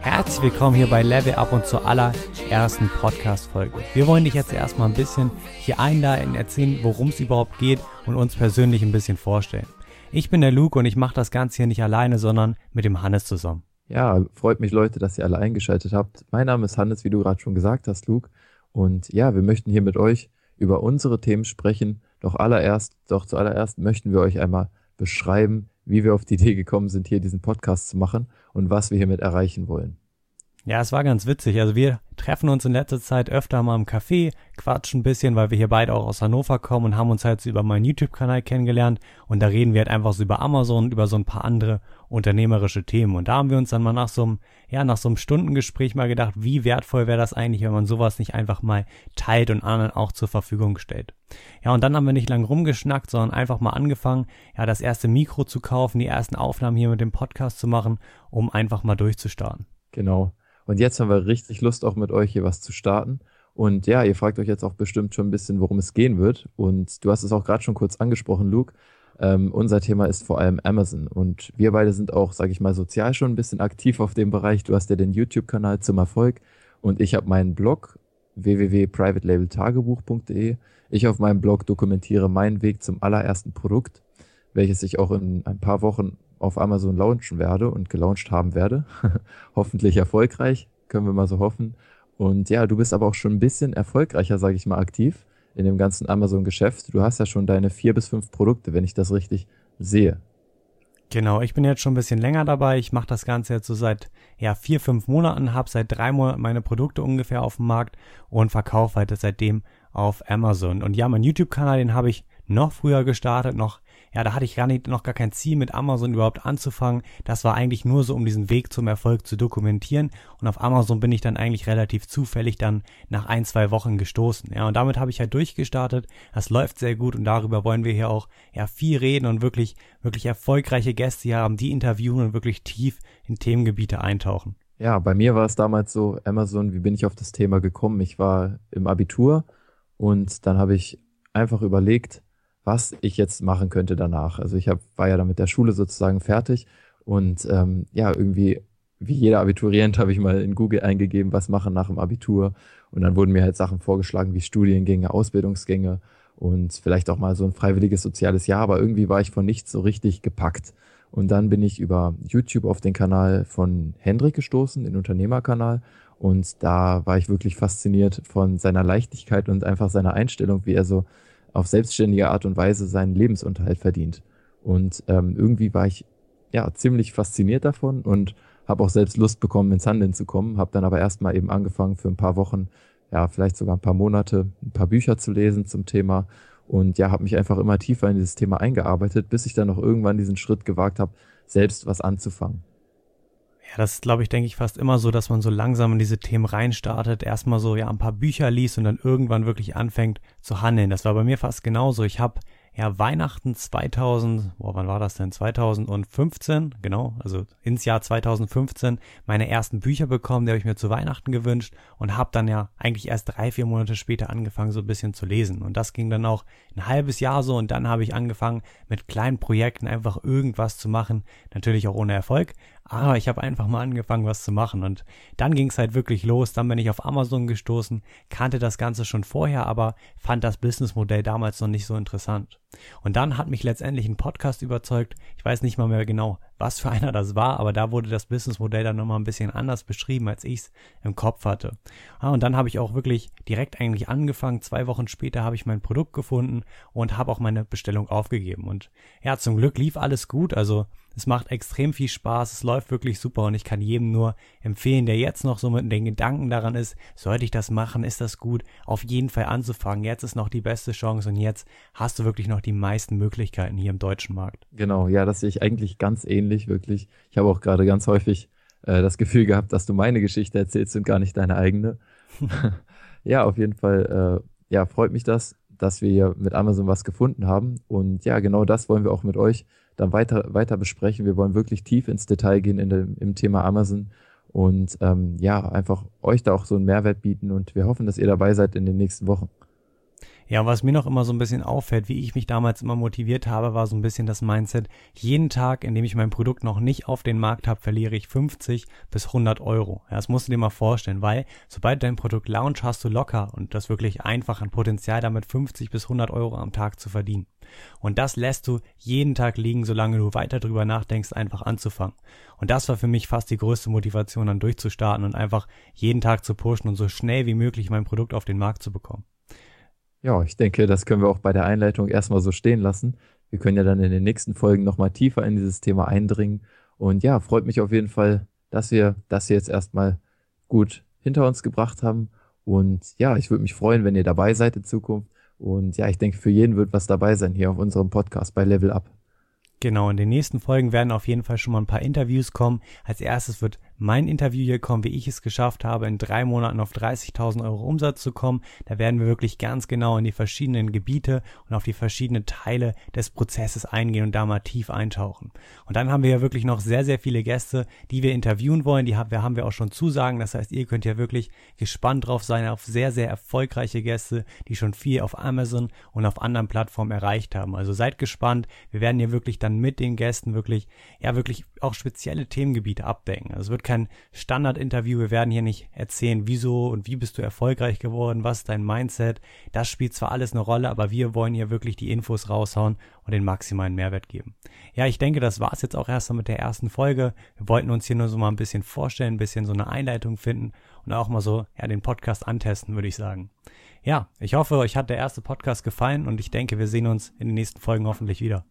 Herzlich willkommen hier bei Level Up und zur allerersten Podcast-Folge. Wir wollen dich jetzt erstmal ein bisschen hier einladen, erzählen, worum es überhaupt geht und uns persönlich ein bisschen vorstellen. Ich bin der Luke und ich mache das Ganze hier nicht alleine, sondern mit dem Hannes zusammen. Ja, freut mich, Leute, dass ihr alle eingeschaltet habt. Mein Name ist Hannes, wie du gerade schon gesagt hast, Luke. Und ja, wir möchten hier mit euch über unsere Themen sprechen. Doch allererst, doch zuallererst möchten wir euch einmal beschreiben, wie wir auf die Idee gekommen sind, hier diesen Podcast zu machen und was wir hiermit erreichen wollen. Ja, es war ganz witzig. Also wir treffen uns in letzter Zeit öfter mal im Café, quatschen ein bisschen, weil wir hier beide auch aus Hannover kommen und haben uns halt über meinen YouTube-Kanal kennengelernt. Und da reden wir halt einfach so über Amazon, über so ein paar andere unternehmerische Themen. Und da haben wir uns dann mal nach so einem, ja, nach so einem Stundengespräch mal gedacht, wie wertvoll wäre das eigentlich, wenn man sowas nicht einfach mal teilt und anderen auch zur Verfügung stellt. Ja, und dann haben wir nicht lang rumgeschnackt, sondern einfach mal angefangen, ja, das erste Mikro zu kaufen, die ersten Aufnahmen hier mit dem Podcast zu machen, um einfach mal durchzustarten. Genau. Und jetzt haben wir richtig Lust, auch mit euch hier was zu starten. Und ja, ihr fragt euch jetzt auch bestimmt schon ein bisschen, worum es gehen wird. Und du hast es auch gerade schon kurz angesprochen, Luke. Ähm, unser Thema ist vor allem Amazon. Und wir beide sind auch, sage ich mal, sozial schon ein bisschen aktiv auf dem Bereich. Du hast ja den YouTube-Kanal zum Erfolg und ich habe meinen Blog www.privatelabeltagebuch.de. Ich auf meinem Blog dokumentiere meinen Weg zum allerersten Produkt, welches ich auch in ein paar Wochen auf Amazon launchen werde und gelauncht haben werde. Hoffentlich erfolgreich, können wir mal so hoffen. Und ja, du bist aber auch schon ein bisschen erfolgreicher, sage ich mal, aktiv in dem ganzen Amazon-Geschäft. Du hast ja schon deine vier bis fünf Produkte, wenn ich das richtig sehe. Genau, ich bin jetzt schon ein bisschen länger dabei. Ich mache das Ganze jetzt so seit ja, vier, fünf Monaten, habe seit drei Monaten meine Produkte ungefähr auf dem Markt und verkaufe halt seitdem auf Amazon. Und ja, mein YouTube-Kanal, den habe ich noch früher gestartet, noch ja, da hatte ich gar nicht, noch gar kein Ziel mit Amazon überhaupt anzufangen. Das war eigentlich nur so, um diesen Weg zum Erfolg zu dokumentieren. Und auf Amazon bin ich dann eigentlich relativ zufällig dann nach ein, zwei Wochen gestoßen. Ja, und damit habe ich halt durchgestartet. Das läuft sehr gut und darüber wollen wir hier auch ja viel reden und wirklich, wirklich erfolgreiche Gäste hier haben, die interviewen und wirklich tief in Themengebiete eintauchen. Ja, bei mir war es damals so, Amazon, wie bin ich auf das Thema gekommen? Ich war im Abitur und dann habe ich einfach überlegt, was ich jetzt machen könnte danach. Also ich hab, war ja dann mit der Schule sozusagen fertig und ähm, ja, irgendwie wie jeder Abiturient habe ich mal in Google eingegeben, was machen nach dem Abitur. Und dann wurden mir halt Sachen vorgeschlagen wie Studiengänge, Ausbildungsgänge und vielleicht auch mal so ein freiwilliges soziales Jahr. Aber irgendwie war ich von nichts so richtig gepackt. Und dann bin ich über YouTube auf den Kanal von Hendrik gestoßen, den Unternehmerkanal. Und da war ich wirklich fasziniert von seiner Leichtigkeit und einfach seiner Einstellung, wie er so auf selbstständige Art und Weise seinen Lebensunterhalt verdient. Und ähm, irgendwie war ich ja ziemlich fasziniert davon und habe auch selbst Lust bekommen, ins Handeln zu kommen. Habe dann aber erstmal eben angefangen, für ein paar Wochen, ja vielleicht sogar ein paar Monate, ein paar Bücher zu lesen zum Thema und ja, habe mich einfach immer tiefer in dieses Thema eingearbeitet, bis ich dann noch irgendwann diesen Schritt gewagt habe, selbst was anzufangen. Ja, das ist, glaube ich, denke ich, fast immer so, dass man so langsam in diese Themen reinstartet, erstmal so ja ein paar Bücher liest und dann irgendwann wirklich anfängt zu handeln. Das war bei mir fast genauso. Ich habe ja, Weihnachten 2000, boah, wann war das denn? 2015, genau, also ins Jahr 2015 meine ersten Bücher bekommen, die habe ich mir zu Weihnachten gewünscht und habe dann ja eigentlich erst drei, vier Monate später angefangen, so ein bisschen zu lesen. Und das ging dann auch ein halbes Jahr so und dann habe ich angefangen, mit kleinen Projekten einfach irgendwas zu machen, natürlich auch ohne Erfolg, aber ich habe einfach mal angefangen, was zu machen. Und dann ging es halt wirklich los. Dann bin ich auf Amazon gestoßen, kannte das Ganze schon vorher, aber fand das Businessmodell damals noch nicht so interessant. Und dann hat mich letztendlich ein Podcast überzeugt. Ich weiß nicht mal mehr genau, was für einer das war, aber da wurde das Businessmodell dann nochmal ein bisschen anders beschrieben, als ich es im Kopf hatte. Ah, und dann habe ich auch wirklich direkt eigentlich angefangen. Zwei Wochen später habe ich mein Produkt gefunden und habe auch meine Bestellung aufgegeben. Und ja, zum Glück lief alles gut. Also es macht extrem viel Spaß, es läuft wirklich super und ich kann jedem nur empfehlen, der jetzt noch so mit den Gedanken daran ist, sollte ich das machen, ist das gut, auf jeden Fall anzufangen. Jetzt ist noch die beste Chance und jetzt hast du wirklich noch die meisten Möglichkeiten hier im deutschen Markt. Genau, ja, das sehe ich eigentlich ganz ähnlich, wirklich. Ich habe auch gerade ganz häufig äh, das Gefühl gehabt, dass du meine Geschichte erzählst und gar nicht deine eigene. ja, auf jeden Fall, äh, ja, freut mich das, dass wir mit Amazon was gefunden haben. Und ja, genau das wollen wir auch mit euch dann weiter, weiter besprechen. Wir wollen wirklich tief ins Detail gehen in dem, im Thema Amazon und ähm, ja, einfach euch da auch so einen Mehrwert bieten und wir hoffen, dass ihr dabei seid in den nächsten Wochen. Ja, was mir noch immer so ein bisschen auffällt, wie ich mich damals immer motiviert habe, war so ein bisschen das Mindset, jeden Tag, in dem ich mein Produkt noch nicht auf den Markt habe, verliere ich 50 bis 100 Euro. Ja, das musst du dir mal vorstellen, weil sobald dein Produkt launch hast du locker und das wirklich einfach ein Potenzial damit 50 bis 100 Euro am Tag zu verdienen. Und das lässt du jeden Tag liegen, solange du weiter drüber nachdenkst, einfach anzufangen. Und das war für mich fast die größte Motivation, dann durchzustarten und einfach jeden Tag zu pushen und so schnell wie möglich mein Produkt auf den Markt zu bekommen. Ja, ich denke, das können wir auch bei der Einleitung erstmal so stehen lassen. Wir können ja dann in den nächsten Folgen nochmal tiefer in dieses Thema eindringen. Und ja, freut mich auf jeden Fall, dass wir das jetzt erstmal gut hinter uns gebracht haben. Und ja, ich würde mich freuen, wenn ihr dabei seid in Zukunft. Und ja, ich denke, für jeden wird was dabei sein hier auf unserem Podcast bei Level Up. Genau, in den nächsten Folgen werden auf jeden Fall schon mal ein paar Interviews kommen. Als erstes wird mein Interview hier kommen, wie ich es geschafft habe, in drei Monaten auf 30.000 Euro Umsatz zu kommen. Da werden wir wirklich ganz genau in die verschiedenen Gebiete und auf die verschiedenen Teile des Prozesses eingehen und da mal tief eintauchen. Und dann haben wir ja wirklich noch sehr, sehr viele Gäste, die wir interviewen wollen. Die haben wir, auch schon Zusagen. Das heißt, ihr könnt ja wirklich gespannt drauf sein auf sehr, sehr erfolgreiche Gäste, die schon viel auf Amazon und auf anderen Plattformen erreicht haben. Also seid gespannt. Wir werden hier wirklich dann mit den Gästen wirklich, ja, wirklich auch spezielle Themengebiete abdecken. Also es wird kein Standard-Interview. Wir werden hier nicht erzählen, wieso und wie bist du erfolgreich geworden, was ist dein Mindset. Das spielt zwar alles eine Rolle, aber wir wollen hier wirklich die Infos raushauen und den maximalen Mehrwert geben. Ja, ich denke, das war es jetzt auch erst mit der ersten Folge. Wir wollten uns hier nur so mal ein bisschen vorstellen, ein bisschen so eine Einleitung finden und auch mal so ja, den Podcast antesten, würde ich sagen. Ja, ich hoffe, euch hat der erste Podcast gefallen und ich denke, wir sehen uns in den nächsten Folgen hoffentlich wieder.